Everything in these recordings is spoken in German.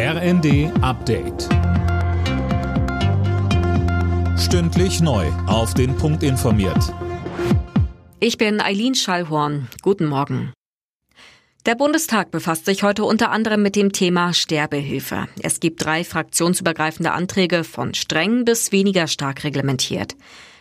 RND Update. Stündlich neu. Auf den Punkt informiert. Ich bin Eileen Schallhorn. Guten Morgen. Der Bundestag befasst sich heute unter anderem mit dem Thema Sterbehilfe. Es gibt drei fraktionsübergreifende Anträge von streng bis weniger stark reglementiert.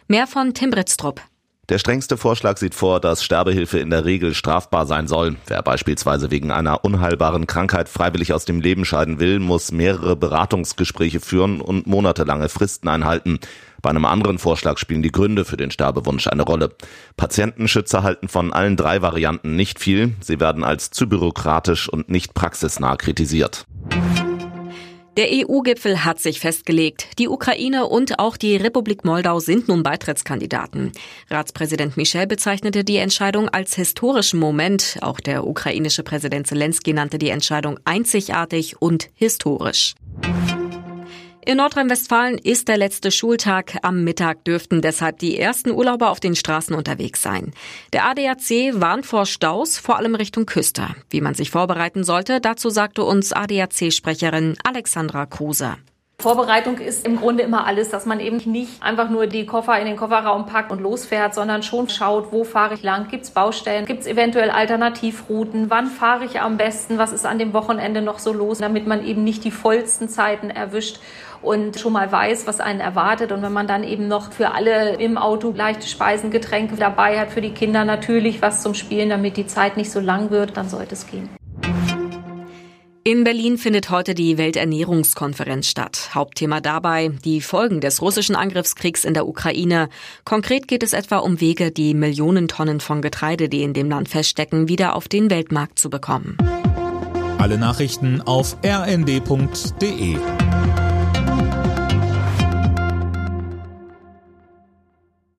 Mehr von Tim Britztrup. Der strengste Vorschlag sieht vor, dass Sterbehilfe in der Regel strafbar sein soll. Wer beispielsweise wegen einer unheilbaren Krankheit freiwillig aus dem Leben scheiden will, muss mehrere Beratungsgespräche führen und monatelange Fristen einhalten. Bei einem anderen Vorschlag spielen die Gründe für den Sterbewunsch eine Rolle. Patientenschützer halten von allen drei Varianten nicht viel. Sie werden als zu bürokratisch und nicht praxisnah kritisiert. Der EU-Gipfel hat sich festgelegt. Die Ukraine und auch die Republik Moldau sind nun Beitrittskandidaten. Ratspräsident Michel bezeichnete die Entscheidung als historischen Moment. Auch der ukrainische Präsident Zelensky nannte die Entscheidung einzigartig und historisch. In Nordrhein-Westfalen ist der letzte Schultag. Am Mittag dürften deshalb die ersten Urlauber auf den Straßen unterwegs sein. Der ADAC warnt vor Staus, vor allem Richtung Küste. Wie man sich vorbereiten sollte, dazu sagte uns ADAC-Sprecherin Alexandra Kruse. Vorbereitung ist im Grunde immer alles, dass man eben nicht einfach nur die Koffer in den Kofferraum packt und losfährt, sondern schon schaut, wo fahre ich lang, gibt es Baustellen, gibt es eventuell Alternativrouten, wann fahre ich am besten, was ist an dem Wochenende noch so los, damit man eben nicht die vollsten Zeiten erwischt und schon mal weiß, was einen erwartet. Und wenn man dann eben noch für alle im Auto leichte Speisen, Getränke dabei hat, für die Kinder natürlich was zum Spielen, damit die Zeit nicht so lang wird, dann sollte es gehen. In Berlin findet heute die Welternährungskonferenz statt. Hauptthema dabei die Folgen des russischen Angriffskriegs in der Ukraine. Konkret geht es etwa um Wege, die Millionen Tonnen von Getreide, die in dem Land feststecken, wieder auf den Weltmarkt zu bekommen. Alle Nachrichten auf rnd.de